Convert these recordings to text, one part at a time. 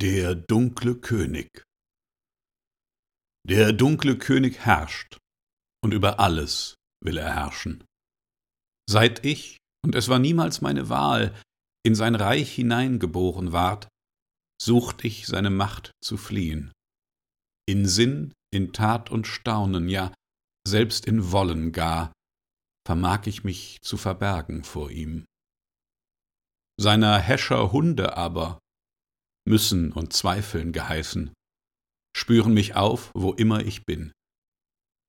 Der dunkle König Der dunkle König herrscht, und über alles will er herrschen. Seit ich, und es war niemals meine Wahl, in sein Reich hineingeboren ward, sucht ich seine Macht zu fliehen. In Sinn, in Tat und Staunen, ja, selbst in Wollen gar, vermag ich mich zu verbergen vor ihm. Seiner Häscher Hunde aber müssen und zweifeln geheißen, spüren mich auf, wo immer ich bin.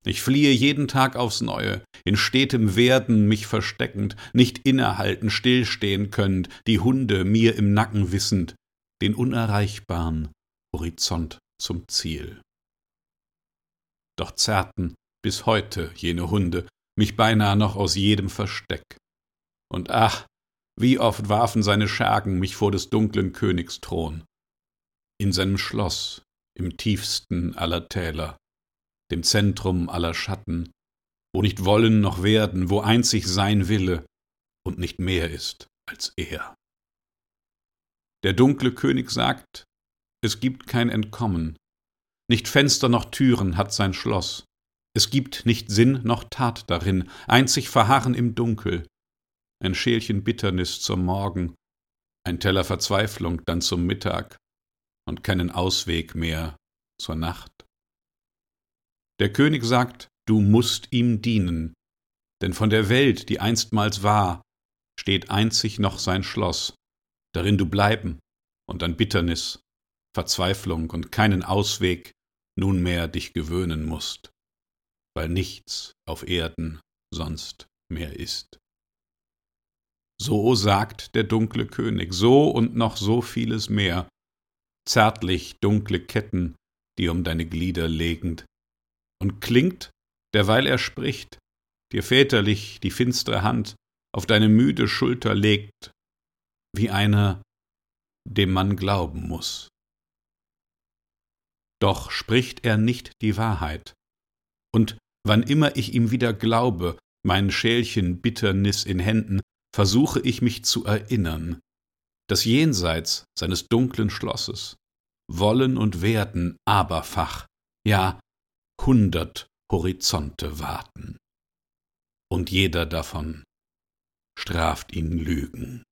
Ich fliehe jeden Tag aufs Neue, in stetem Werden mich versteckend, nicht innehalten, stillstehen könnt, die Hunde mir im Nacken wissend, den unerreichbaren Horizont zum Ziel. Doch zerrten bis heute jene Hunde mich beinahe noch aus jedem Versteck. Und ach, wie oft warfen seine Schergen mich vor des dunklen Königs Thron in seinem Schloss, im tiefsten aller Täler, dem Zentrum aller Schatten, wo nicht wollen noch werden, wo einzig sein Wille und nicht mehr ist als er. Der dunkle König sagt, es gibt kein Entkommen, nicht Fenster noch Türen hat sein Schloss, es gibt nicht Sinn noch Tat darin, einzig Verharren im Dunkel, ein Schälchen Bitternis zum Morgen, ein Teller Verzweiflung dann zum Mittag, und keinen Ausweg mehr zur Nacht. Der König sagt, du musst ihm dienen, denn von der Welt, die einstmals war, steht einzig noch sein Schloss, darin du bleiben und an Bitternis, Verzweiflung und keinen Ausweg nunmehr dich gewöhnen musst, weil nichts auf Erden sonst mehr ist. So sagt der dunkle König, so und noch so vieles mehr, zärtlich dunkle Ketten, die um deine Glieder legend, und klingt, derweil er spricht, dir väterlich die finstre Hand auf deine müde Schulter legt, wie einer, dem man glauben muss. Doch spricht er nicht die Wahrheit, und wann immer ich ihm wieder glaube, mein Schälchen Bitternis in Händen, versuche ich mich zu erinnern, das Jenseits seines dunklen Schlosses wollen und werden aberfach, ja hundert Horizonte warten. Und jeder davon straft ihn Lügen.